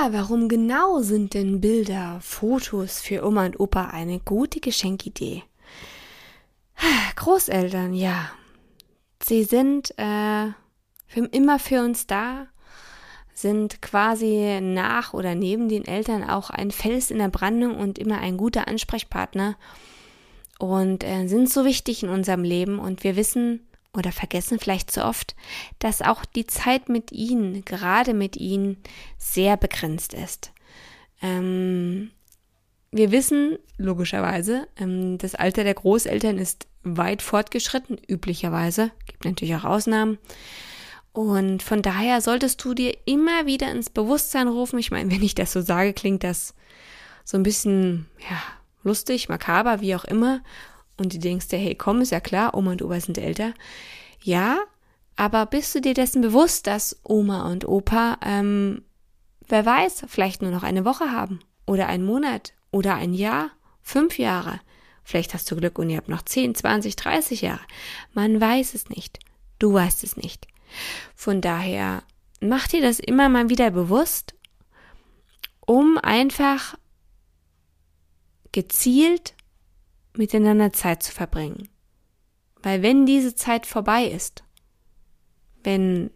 Ja, warum genau sind denn Bilder, Fotos für Oma und Opa eine gute Geschenkidee? Großeltern, ja. Sie sind äh, für immer für uns da, sind quasi nach oder neben den Eltern auch ein Fels in der Brandung und immer ein guter Ansprechpartner und äh, sind so wichtig in unserem Leben und wir wissen oder vergessen vielleicht zu oft, dass auch die Zeit mit ihnen, gerade mit ihnen, sehr begrenzt ist. Ähm, wir wissen logischerweise, ähm, das Alter der Großeltern ist weit fortgeschritten, üblicherweise, gibt natürlich auch Ausnahmen. Und von daher solltest du dir immer wieder ins Bewusstsein rufen. Ich meine, wenn ich das so sage, klingt das so ein bisschen, ja, lustig, makaber, wie auch immer. Und du denkst dir, hey, komm, ist ja klar, Oma und Opa sind älter. Ja, aber bist du dir dessen bewusst, dass Oma und Opa, ähm, wer weiß, vielleicht nur noch eine Woche haben oder einen Monat oder ein Jahr, fünf Jahre. Vielleicht hast du Glück und ihr habt noch 10, 20, 30 Jahre. Man weiß es nicht. Du weißt es nicht. Von daher mach dir das immer mal wieder bewusst, um einfach gezielt miteinander Zeit zu verbringen. Weil wenn diese Zeit vorbei ist, wenn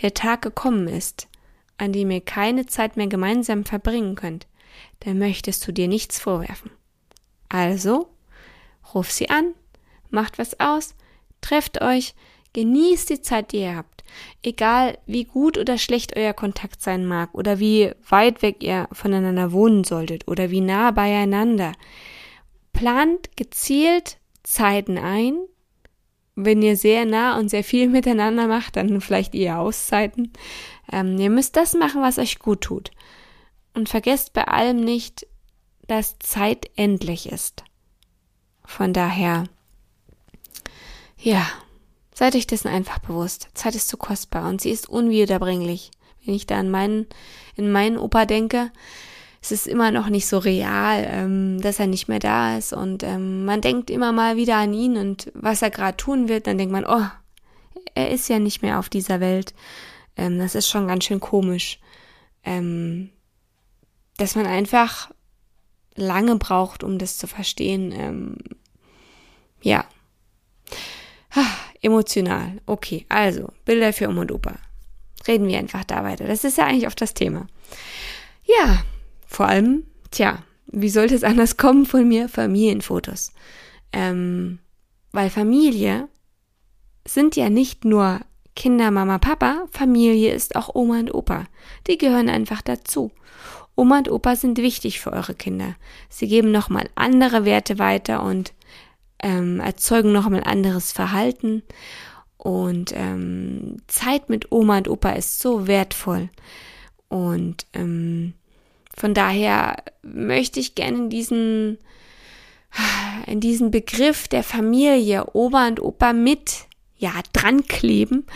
der Tag gekommen ist, an dem ihr keine Zeit mehr gemeinsam verbringen könnt, dann möchtest du dir nichts vorwerfen. Also, ruf sie an, macht was aus, trefft euch, genießt die Zeit, die ihr habt. Egal wie gut oder schlecht euer Kontakt sein mag oder wie weit weg ihr voneinander wohnen solltet oder wie nah beieinander. Plant gezielt Zeiten ein. Wenn ihr sehr nah und sehr viel miteinander macht, dann vielleicht eher Auszeiten. Ähm, ihr müsst das machen, was euch gut tut. Und vergesst bei allem nicht, dass Zeit endlich ist. Von daher, ja, seid euch dessen einfach bewusst. Zeit ist zu kostbar und sie ist unwiederbringlich. Wenn ich da an meinen, in meinen Opa denke, es ist immer noch nicht so real, ähm, dass er nicht mehr da ist und ähm, man denkt immer mal wieder an ihn und was er gerade tun wird, dann denkt man, oh, er ist ja nicht mehr auf dieser Welt. Ähm, das ist schon ganz schön komisch, ähm, dass man einfach lange braucht, um das zu verstehen. Ähm, ja. Ha, emotional. Okay, also Bilder für Oma und Opa. Reden wir einfach da weiter. Das ist ja eigentlich auch das Thema. Ja, vor allem, tja, wie sollte es anders kommen von mir? Familienfotos. Ähm, weil Familie sind ja nicht nur Kinder, Mama, Papa, Familie ist auch Oma und Opa. Die gehören einfach dazu. Oma und Opa sind wichtig für eure Kinder. Sie geben nochmal andere Werte weiter und ähm, erzeugen nochmal anderes Verhalten. Und ähm, Zeit mit Oma und Opa ist so wertvoll. Und ähm, von daher möchte ich gerne in diesen, in diesen Begriff der Familie Oma und Opa mit, ja, dran kleben,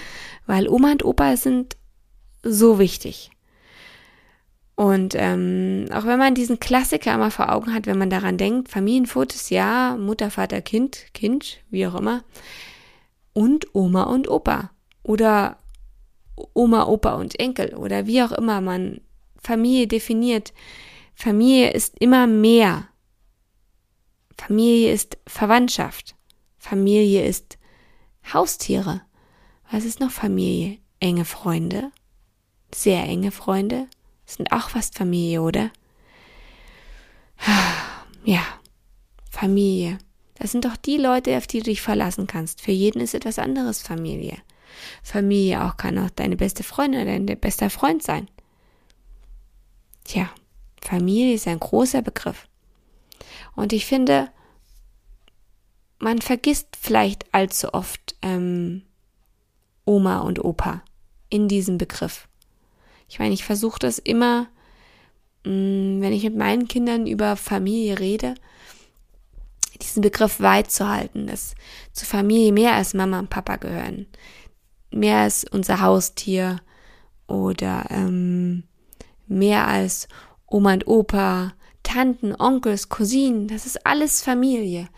weil Oma und Opa sind so wichtig. Und ähm, auch wenn man diesen Klassiker immer vor Augen hat, wenn man daran denkt, Familienfotos, ja, Mutter, Vater, Kind, Kind, wie auch immer, und Oma und Opa oder Oma, Opa und Enkel oder wie auch immer man Familie definiert. Familie ist immer mehr. Familie ist Verwandtschaft. Familie ist Haustiere. Was ist noch Familie? Enge Freunde. Sehr enge Freunde. Sind auch fast Familie, oder? Ja, Familie. Das sind doch die Leute, auf die du dich verlassen kannst. Für jeden ist etwas anderes Familie. Familie auch kann auch deine beste Freundin oder dein bester Freund sein. Tja, Familie ist ein großer Begriff. Und ich finde, man vergisst vielleicht allzu oft, ähm, Oma und Opa in diesem Begriff. Ich meine, ich versuche das immer, mm, wenn ich mit meinen Kindern über Familie rede, diesen Begriff weit zu halten, dass zur Familie mehr als Mama und Papa gehören, mehr als unser Haustier oder ähm, mehr als Oma und Opa, Tanten, Onkels, Cousinen, das ist alles Familie.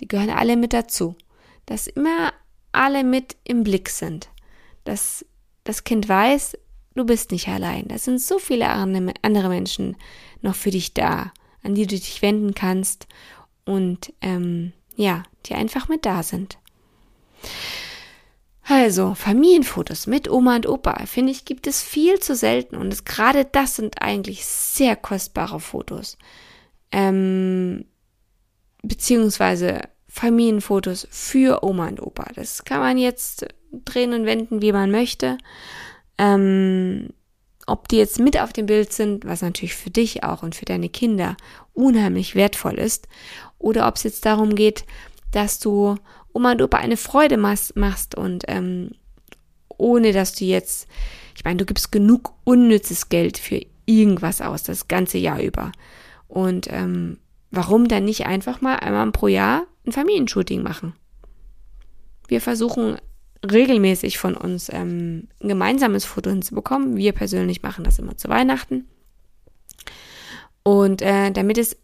Die gehören alle mit dazu. Dass immer alle mit im Blick sind. Dass das Kind weiß, du bist nicht allein. Da sind so viele andere Menschen noch für dich da, an die du dich wenden kannst und ähm, ja, die einfach mit da sind. Also, Familienfotos mit Oma und Opa, finde ich, gibt es viel zu selten und gerade das sind eigentlich sehr kostbare Fotos. Ähm, beziehungsweise Familienfotos für Oma und Opa. Das kann man jetzt drehen und wenden, wie man möchte. Ähm, ob die jetzt mit auf dem Bild sind, was natürlich für dich auch und für deine Kinder unheimlich wertvoll ist, oder ob es jetzt darum geht, dass du Oma und Opa eine Freude machst und ähm, ohne dass du jetzt, ich meine, du gibst genug unnützes Geld für irgendwas aus, das ganze Jahr über. Und ähm, warum dann nicht einfach mal einmal pro Jahr ein Familienshooting machen? Wir versuchen regelmäßig von uns ähm, ein gemeinsames Foto hinzubekommen. Wir persönlich machen das immer zu Weihnachten. Und äh, damit es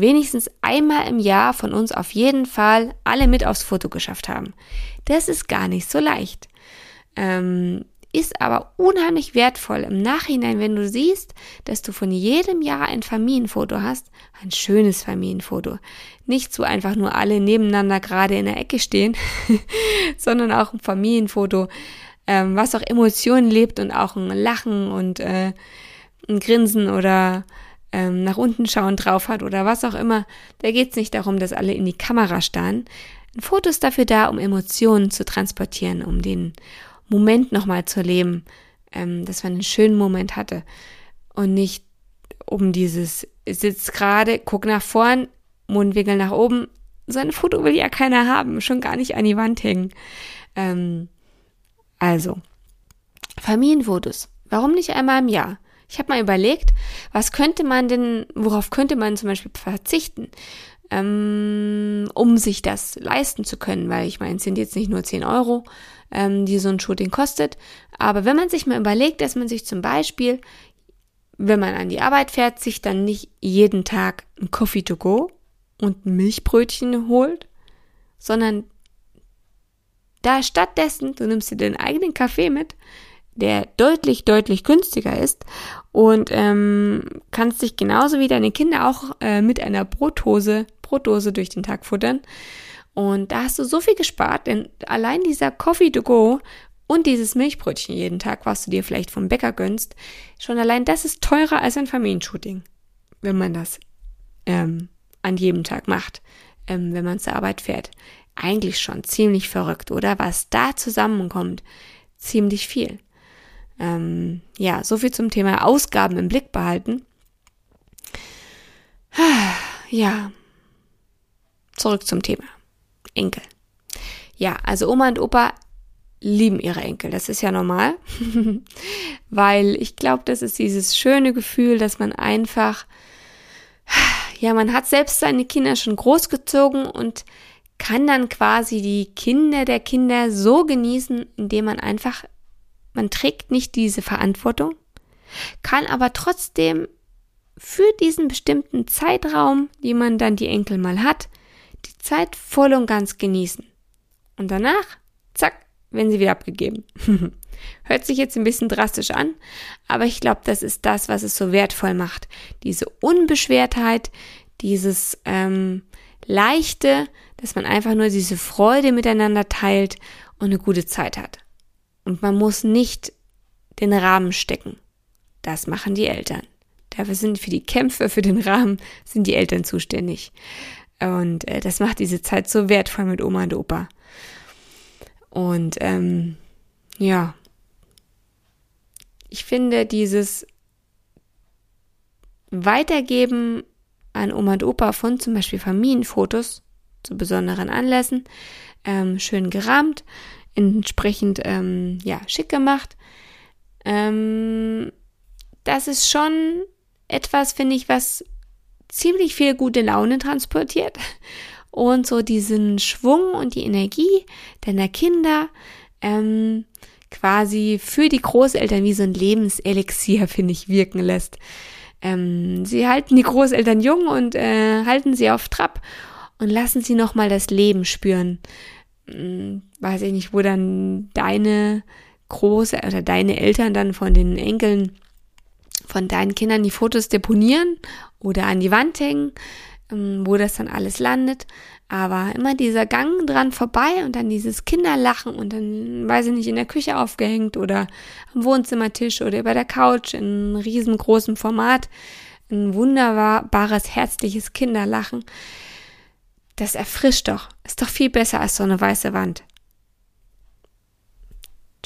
wenigstens einmal im Jahr von uns auf jeden Fall alle mit aufs Foto geschafft haben. Das ist gar nicht so leicht. Ähm, ist aber unheimlich wertvoll im Nachhinein, wenn du siehst, dass du von jedem Jahr ein Familienfoto hast, ein schönes Familienfoto. Nicht so einfach nur alle nebeneinander gerade in der Ecke stehen, sondern auch ein Familienfoto, ähm, was auch Emotionen lebt und auch ein Lachen und äh, ein Grinsen oder ähm, nach unten schauen drauf hat oder was auch immer. Da geht es nicht darum, dass alle in die Kamera starren. Ein Foto ist dafür da, um Emotionen zu transportieren, um den Moment nochmal zu erleben, ähm, dass man einen schönen Moment hatte und nicht um dieses sitzt gerade, guck nach vorn, Mundwinkel nach oben. So ein Foto will ja keiner haben, schon gar nicht an die Wand hängen. Ähm, also, Familienfotos. Warum nicht einmal im Jahr? Ich habe mal überlegt, was könnte man denn, worauf könnte man zum Beispiel verzichten, ähm, um sich das leisten zu können, weil ich meine, es sind jetzt nicht nur 10 Euro, ähm, die so ein Shooting kostet, aber wenn man sich mal überlegt, dass man sich zum Beispiel, wenn man an die Arbeit fährt, sich dann nicht jeden Tag ein Coffee to go und ein Milchbrötchen holt, sondern da stattdessen, du nimmst dir den eigenen Kaffee mit, der deutlich, deutlich günstiger ist und ähm, kannst dich genauso wie deine Kinder auch äh, mit einer Brotdose, Brotdose durch den Tag futtern. Und da hast du so viel gespart, denn allein dieser Coffee to go und dieses Milchbrötchen jeden Tag, was du dir vielleicht vom Bäcker gönnst, schon allein das ist teurer als ein Familienshooting, wenn man das ähm, an jedem Tag macht, ähm, wenn man zur Arbeit fährt. Eigentlich schon ziemlich verrückt, oder? Was da zusammenkommt, ziemlich viel. Ähm, ja, so viel zum Thema Ausgaben im Blick behalten. Ja, zurück zum Thema. Enkel. Ja, also Oma und Opa lieben ihre Enkel. Das ist ja normal, weil ich glaube, das ist dieses schöne Gefühl, dass man einfach, ja, man hat selbst seine Kinder schon großgezogen und kann dann quasi die Kinder der Kinder so genießen, indem man einfach man trägt nicht diese Verantwortung, kann aber trotzdem für diesen bestimmten Zeitraum, die man dann die Enkel mal hat, die Zeit voll und ganz genießen. Und danach, zack, werden sie wieder abgegeben. Hört sich jetzt ein bisschen drastisch an, aber ich glaube, das ist das, was es so wertvoll macht. Diese Unbeschwertheit, dieses ähm, Leichte, dass man einfach nur diese Freude miteinander teilt und eine gute Zeit hat. Und man muss nicht den Rahmen stecken. Das machen die Eltern. Dafür sind für die Kämpfe, für den Rahmen, sind die Eltern zuständig. Und äh, das macht diese Zeit so wertvoll mit Oma und Opa. Und ähm, ja, ich finde dieses Weitergeben an Oma und Opa von zum Beispiel Familienfotos zu besonderen Anlässen, ähm, schön gerahmt, entsprechend ähm, ja, schick gemacht. Ähm, das ist schon etwas, finde ich, was ziemlich viel gute Laune transportiert und so diesen Schwung und die Energie deiner Kinder ähm, quasi für die Großeltern wie so ein Lebenselixier, finde ich, wirken lässt. Ähm, sie halten die Großeltern jung und äh, halten sie auf Trab und lassen sie nochmal das Leben spüren. Hm, weiß ich nicht, wo dann deine große oder deine Eltern dann von den Enkeln von deinen Kindern die Fotos deponieren oder an die Wand hängen, ähm, wo das dann alles landet. Aber immer dieser Gang dran vorbei und dann dieses Kinderlachen und dann, weiß ich nicht, in der Küche aufgehängt oder am Wohnzimmertisch oder über der Couch in riesengroßem Format. Ein wunderbares, herzliches Kinderlachen. Das erfrischt doch. Ist doch viel besser als so eine weiße Wand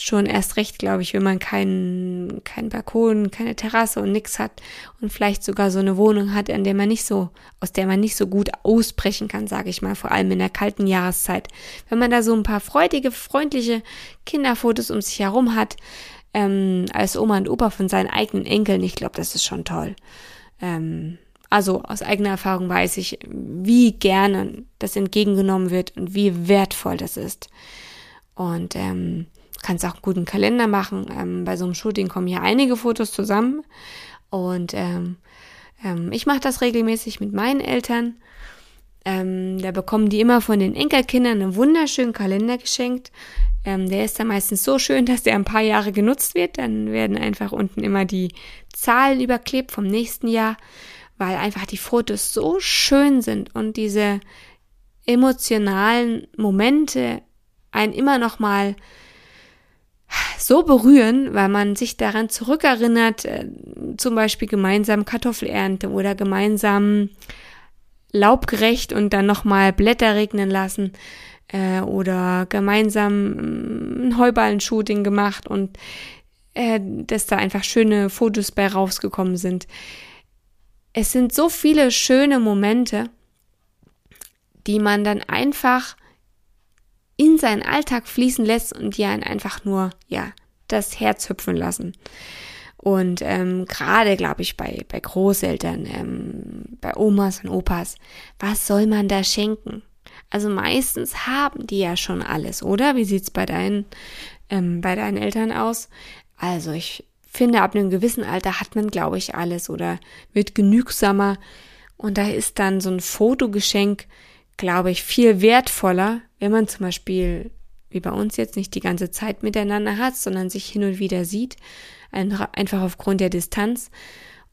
schon erst recht, glaube ich, wenn man keinen keinen Balkon, keine Terrasse und nix hat und vielleicht sogar so eine Wohnung hat, an der man nicht so, aus der man nicht so gut ausbrechen kann, sage ich mal, vor allem in der kalten Jahreszeit. Wenn man da so ein paar freudige, freundliche Kinderfotos um sich herum hat, ähm, als Oma und Opa von seinen eigenen Enkeln, ich glaube, das ist schon toll. Ähm, also aus eigener Erfahrung weiß ich, wie gerne das entgegengenommen wird und wie wertvoll das ist. Und ähm, kannst auch einen guten Kalender machen. Ähm, bei so einem Shooting kommen hier einige Fotos zusammen. Und ähm, ähm, ich mache das regelmäßig mit meinen Eltern. Ähm, da bekommen die immer von den Enkelkindern einen wunderschönen Kalender geschenkt. Ähm, der ist dann meistens so schön, dass der ein paar Jahre genutzt wird. Dann werden einfach unten immer die Zahlen überklebt vom nächsten Jahr, weil einfach die Fotos so schön sind und diese emotionalen Momente einen immer noch mal so berühren, weil man sich daran zurückerinnert, äh, zum Beispiel gemeinsam Kartoffelernte oder gemeinsam laubgerecht und dann nochmal Blätter regnen lassen äh, oder gemeinsam mm, ein Heuballen-Shooting gemacht und äh, dass da einfach schöne Fotos bei rausgekommen sind. Es sind so viele schöne Momente, die man dann einfach in seinen Alltag fließen lässt und die einen einfach nur, ja, das Herz hüpfen lassen. Und ähm, gerade, glaube ich, bei, bei Großeltern, ähm, bei Omas und Opas, was soll man da schenken? Also meistens haben die ja schon alles, oder? Wie sieht's bei deinen, ähm, bei deinen Eltern aus? Also ich finde, ab einem gewissen Alter hat man, glaube ich, alles oder wird genügsamer. Und da ist dann so ein Fotogeschenk, glaube ich, viel wertvoller, wenn man zum Beispiel, wie bei uns jetzt, nicht die ganze Zeit miteinander hat, sondern sich hin und wieder sieht, einfach aufgrund der Distanz.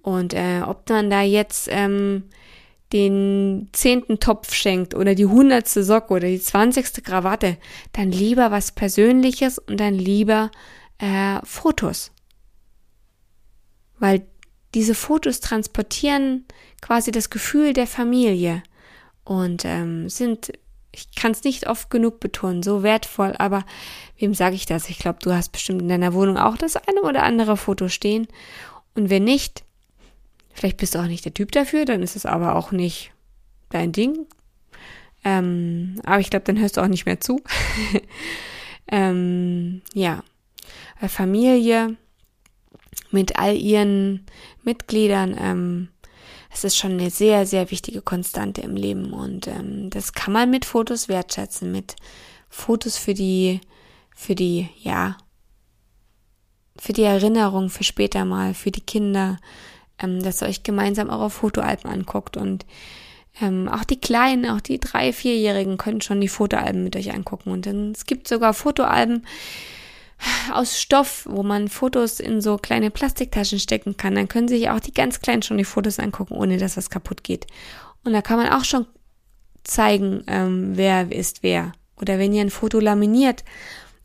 Und äh, ob man da jetzt ähm, den zehnten Topf schenkt oder die hundertste Socke oder die zwanzigste Krawatte, dann lieber was Persönliches und dann lieber äh, Fotos. Weil diese Fotos transportieren quasi das Gefühl der Familie und ähm, sind ich kann es nicht oft genug betonen, so wertvoll, aber wem sage ich das? Ich glaube, du hast bestimmt in deiner Wohnung auch das eine oder andere Foto stehen. Und wenn nicht, vielleicht bist du auch nicht der Typ dafür, dann ist es aber auch nicht dein Ding. Ähm, aber ich glaube, dann hörst du auch nicht mehr zu. ähm, ja, Familie mit all ihren Mitgliedern, ähm, es ist schon eine sehr, sehr wichtige Konstante im Leben und ähm, das kann man mit Fotos wertschätzen, mit Fotos für die, für die, ja, für die Erinnerung für später mal, für die Kinder, ähm, dass ihr euch gemeinsam eure Fotoalben anguckt und ähm, auch die Kleinen, auch die drei, vierjährigen können schon die Fotoalben mit euch angucken und dann, es gibt sogar Fotoalben, aus Stoff, wo man Fotos in so kleine Plastiktaschen stecken kann. Dann können sich auch die ganz Kleinen schon die Fotos angucken, ohne dass was kaputt geht. Und da kann man auch schon zeigen, ähm, wer ist wer. Oder wenn ihr ein Foto laminiert.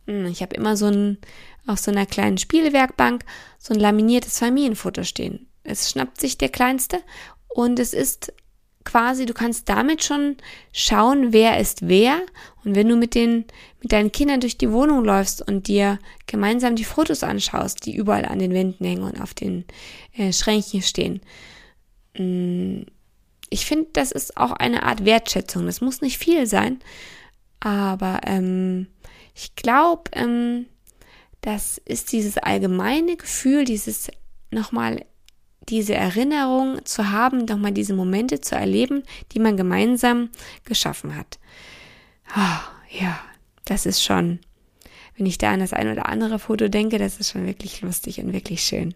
Hm, ich habe immer so ein, auf so einer kleinen Spielwerkbank, so ein laminiertes Familienfoto stehen. Es schnappt sich der Kleinste und es ist quasi, du kannst damit schon schauen, wer ist wer. Und wenn du mit den, mit deinen Kindern durch die Wohnung läufst und dir gemeinsam die Fotos anschaust, die überall an den Wänden hängen und auf den äh, Schränkchen stehen, mm, ich finde, das ist auch eine Art Wertschätzung. Das muss nicht viel sein, aber ähm, Ich glaube, ähm, das ist dieses allgemeine Gefühl, dieses nochmal diese Erinnerung zu haben, nochmal diese Momente zu erleben, die man gemeinsam geschaffen hat. Oh, ja, das ist schon, wenn ich da an das ein oder andere Foto denke, das ist schon wirklich lustig und wirklich schön.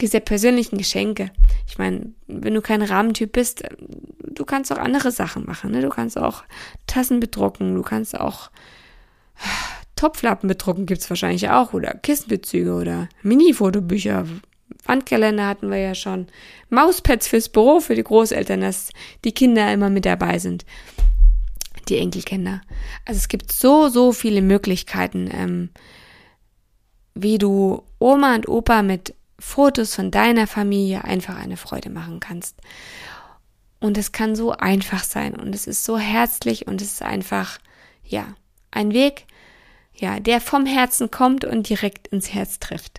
Diese persönlichen Geschenke. Ich meine, wenn du kein Rahmentyp bist, du kannst auch andere Sachen machen. Ne? Du kannst auch Tassen bedrucken, du kannst auch Topflappen bedrucken, gibt's wahrscheinlich auch, oder Kissenbezüge oder Mini-Fotobücher, Wandkalender hatten wir ja schon. Mauspads fürs Büro für die Großeltern, dass die Kinder immer mit dabei sind. Die Enkelkinder. Also es gibt so, so viele Möglichkeiten, ähm, wie du Oma und Opa mit Fotos von deiner Familie einfach eine Freude machen kannst. Und es kann so einfach sein und es ist so herzlich und es ist einfach, ja, ein Weg, ja, der vom Herzen kommt und direkt ins Herz trifft.